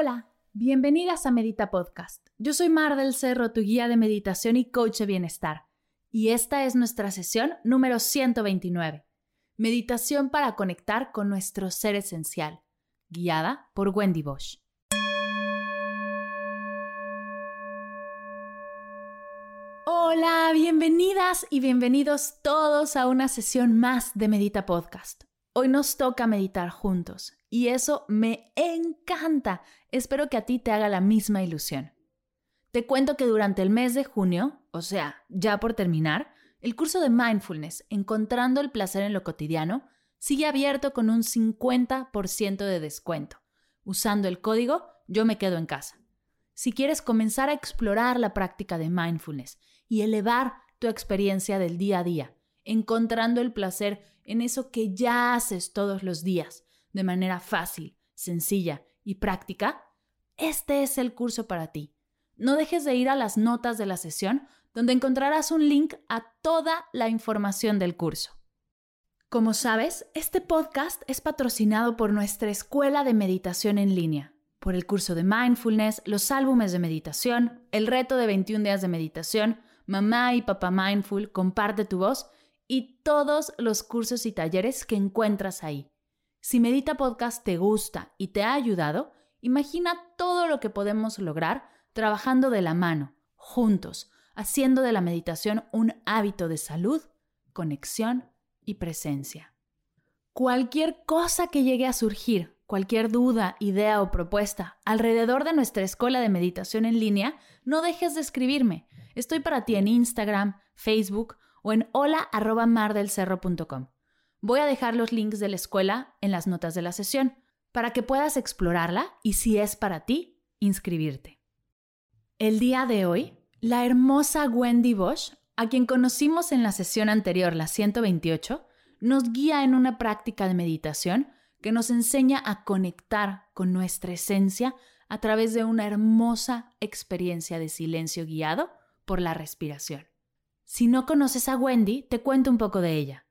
Hola, bienvenidas a Medita Podcast. Yo soy Mar del Cerro, tu guía de meditación y coach de bienestar. Y esta es nuestra sesión número 129. Meditación para conectar con nuestro ser esencial, guiada por Wendy Bosch. Hola, bienvenidas y bienvenidos todos a una sesión más de Medita Podcast. Hoy nos toca meditar juntos y eso me encanta. Espero que a ti te haga la misma ilusión. Te cuento que durante el mes de junio, o sea, ya por terminar, el curso de mindfulness, Encontrando el placer en lo cotidiano, sigue abierto con un 50% de descuento, usando el código Yo me quedo en casa. Si quieres comenzar a explorar la práctica de mindfulness y elevar tu experiencia del día a día, encontrando el placer en eso que ya haces todos los días, de manera fácil, sencilla y práctica, este es el curso para ti. No dejes de ir a las notas de la sesión, donde encontrarás un link a toda la información del curso. Como sabes, este podcast es patrocinado por nuestra escuela de meditación en línea, por el curso de mindfulness, los álbumes de meditación, el reto de 21 días de meditación, Mamá y Papá Mindful, Comparte tu voz y todos los cursos y talleres que encuentras ahí. Si Medita Podcast te gusta y te ha ayudado, imagina todo lo que podemos lograr trabajando de la mano, juntos, haciendo de la meditación un hábito de salud, conexión y presencia. Cualquier cosa que llegue a surgir, cualquier duda, idea o propuesta alrededor de nuestra escuela de meditación en línea, no dejes de escribirme. Estoy para ti en Instagram, Facebook o en hola.mardelcerro.com. Voy a dejar los links de la escuela en las notas de la sesión para que puedas explorarla y si es para ti, inscribirte. El día de hoy, la hermosa Wendy Bosch, a quien conocimos en la sesión anterior, la 128, nos guía en una práctica de meditación que nos enseña a conectar con nuestra esencia a través de una hermosa experiencia de silencio guiado por la respiración. Si no conoces a Wendy, te cuento un poco de ella.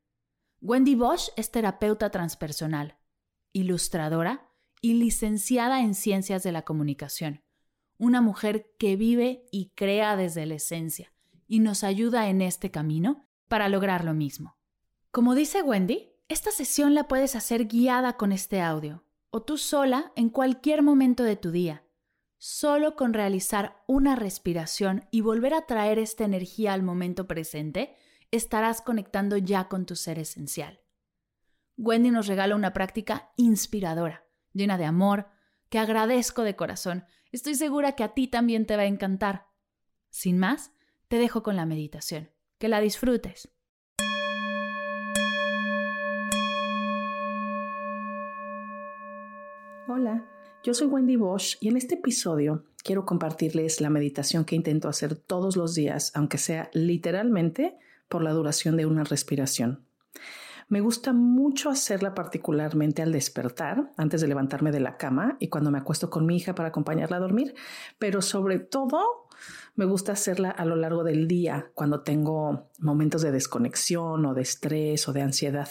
Wendy Bosch es terapeuta transpersonal, ilustradora y licenciada en Ciencias de la Comunicación. Una mujer que vive y crea desde la esencia y nos ayuda en este camino para lograr lo mismo. Como dice Wendy, esta sesión la puedes hacer guiada con este audio o tú sola en cualquier momento de tu día Solo con realizar una respiración y volver a traer esta energía al momento presente, estarás conectando ya con tu ser esencial. Wendy nos regala una práctica inspiradora, llena de amor, que agradezco de corazón. Estoy segura que a ti también te va a encantar. Sin más, te dejo con la meditación. Que la disfrutes. Hola. Yo soy Wendy Bosch y en este episodio quiero compartirles la meditación que intento hacer todos los días, aunque sea literalmente por la duración de una respiración. Me gusta mucho hacerla particularmente al despertar, antes de levantarme de la cama y cuando me acuesto con mi hija para acompañarla a dormir, pero sobre todo me gusta hacerla a lo largo del día, cuando tengo momentos de desconexión o de estrés o de ansiedad.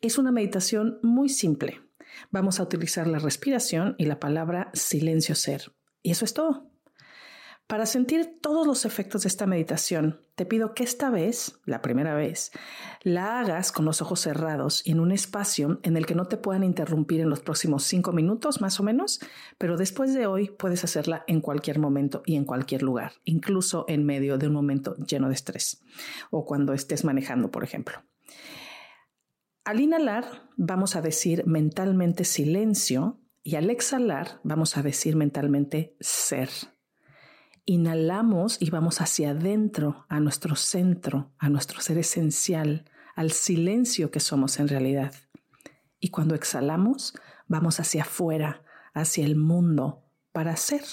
Es una meditación muy simple, Vamos a utilizar la respiración y la palabra silencio ser. Y eso es todo. Para sentir todos los efectos de esta meditación, te pido que esta vez, la primera vez, la hagas con los ojos cerrados y en un espacio en el que no te puedan interrumpir en los próximos cinco minutos más o menos, pero después de hoy puedes hacerla en cualquier momento y en cualquier lugar, incluso en medio de un momento lleno de estrés o cuando estés manejando, por ejemplo. Al inhalar vamos a decir mentalmente silencio y al exhalar vamos a decir mentalmente ser. Inhalamos y vamos hacia adentro, a nuestro centro, a nuestro ser esencial, al silencio que somos en realidad. Y cuando exhalamos, vamos hacia afuera, hacia el mundo, para ser.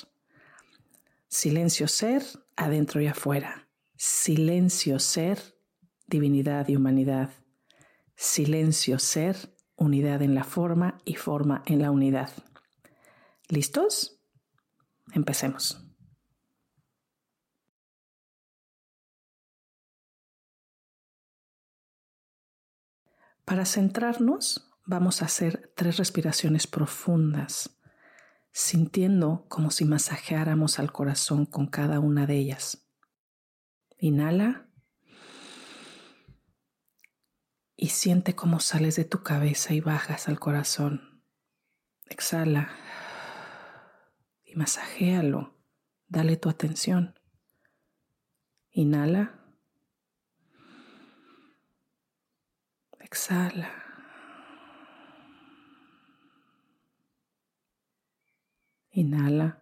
Silencio ser, adentro y afuera. Silencio ser, divinidad y humanidad. Silencio ser, unidad en la forma y forma en la unidad. ¿Listos? Empecemos. Para centrarnos, vamos a hacer tres respiraciones profundas, sintiendo como si masajeáramos al corazón con cada una de ellas. Inhala y siente cómo sales de tu cabeza y bajas al corazón. Exhala y masajéalo. Dale tu atención. Inhala. Exhala. Inhala.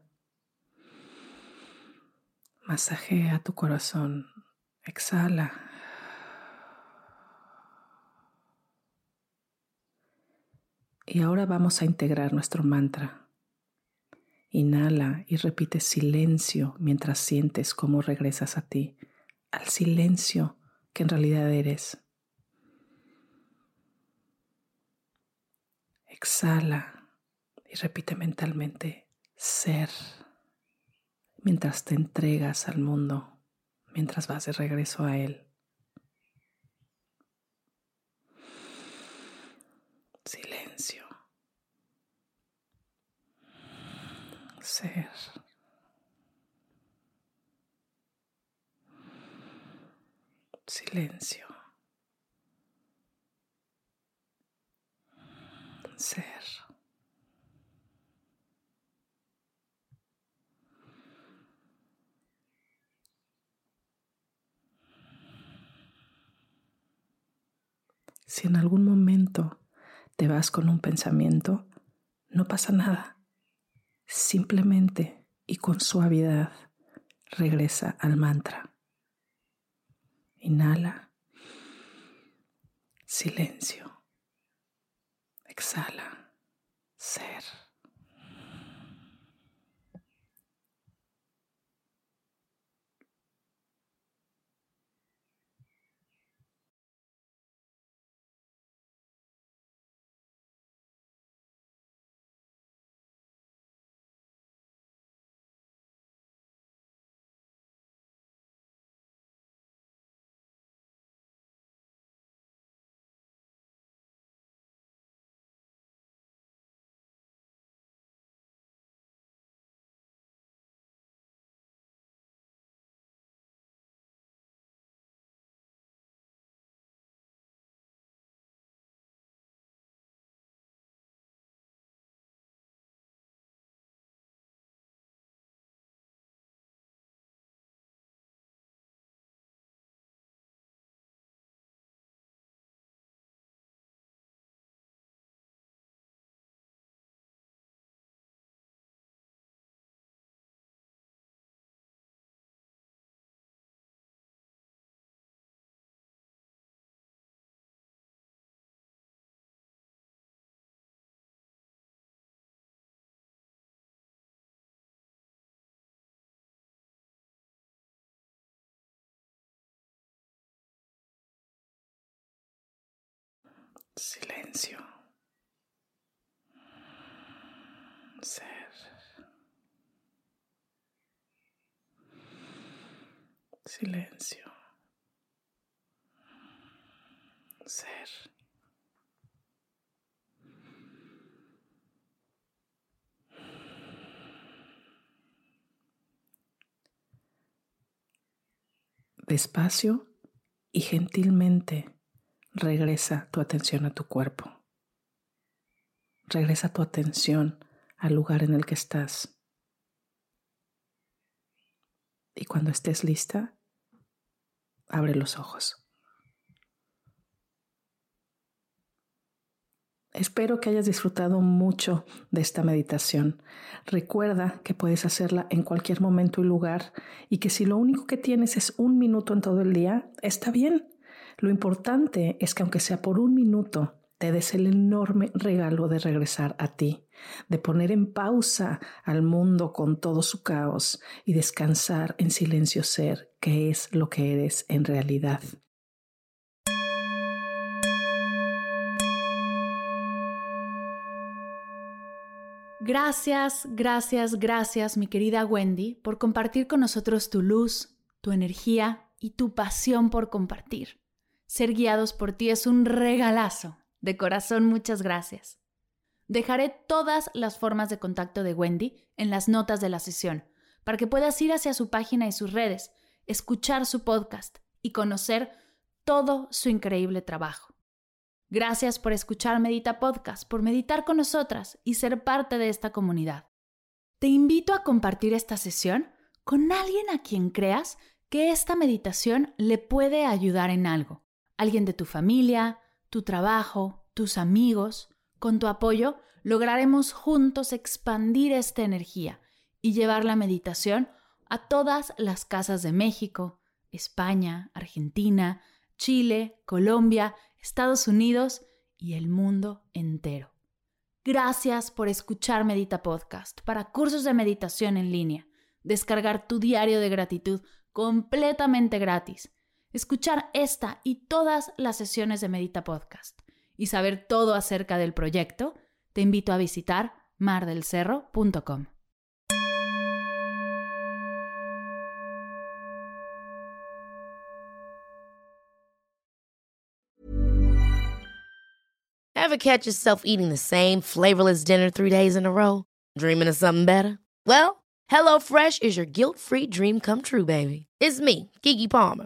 Masajea tu corazón. Exhala. Y ahora vamos a integrar nuestro mantra. Inhala y repite silencio mientras sientes cómo regresas a ti, al silencio que en realidad eres. Exhala y repite mentalmente ser mientras te entregas al mundo, mientras vas de regreso a él. Silencio. Ser. Silencio. Ser. Si en algún momento te vas con un pensamiento, no pasa nada. Simplemente y con suavidad regresa al mantra. Inhala. Silencio. Exhala. Ser. Silencio. Ser. Silencio. Ser. Despacio y gentilmente regresa tu atención a tu cuerpo. Regresa tu atención al lugar en el que estás. Y cuando estés lista, abre los ojos. Espero que hayas disfrutado mucho de esta meditación. Recuerda que puedes hacerla en cualquier momento y lugar y que si lo único que tienes es un minuto en todo el día, está bien. Lo importante es que aunque sea por un minuto, te des el enorme regalo de regresar a ti, de poner en pausa al mundo con todo su caos y descansar en silencio ser, que es lo que eres en realidad. Gracias, gracias, gracias, mi querida Wendy, por compartir con nosotros tu luz, tu energía y tu pasión por compartir. Ser guiados por ti es un regalazo. De corazón, muchas gracias. Dejaré todas las formas de contacto de Wendy en las notas de la sesión, para que puedas ir hacia su página y sus redes, escuchar su podcast y conocer todo su increíble trabajo. Gracias por escuchar Medita Podcast, por meditar con nosotras y ser parte de esta comunidad. Te invito a compartir esta sesión con alguien a quien creas que esta meditación le puede ayudar en algo. Alguien de tu familia, tu trabajo, tus amigos. Con tu apoyo lograremos juntos expandir esta energía y llevar la meditación a todas las casas de México, España, Argentina, Chile, Colombia, Estados Unidos y el mundo entero. Gracias por escuchar Medita Podcast para cursos de meditación en línea, descargar tu diario de gratitud completamente gratis escuchar esta y todas las sesiones de Medita Podcast y saber todo acerca del proyecto, te invito a visitar mardelcerro.com. Ever catch yourself eating the same flavorless dinner three days in a row? Dreaming of something better? Well, HelloFresh is your guilt-free dream come true, baby. It's me, Kiki Palmer.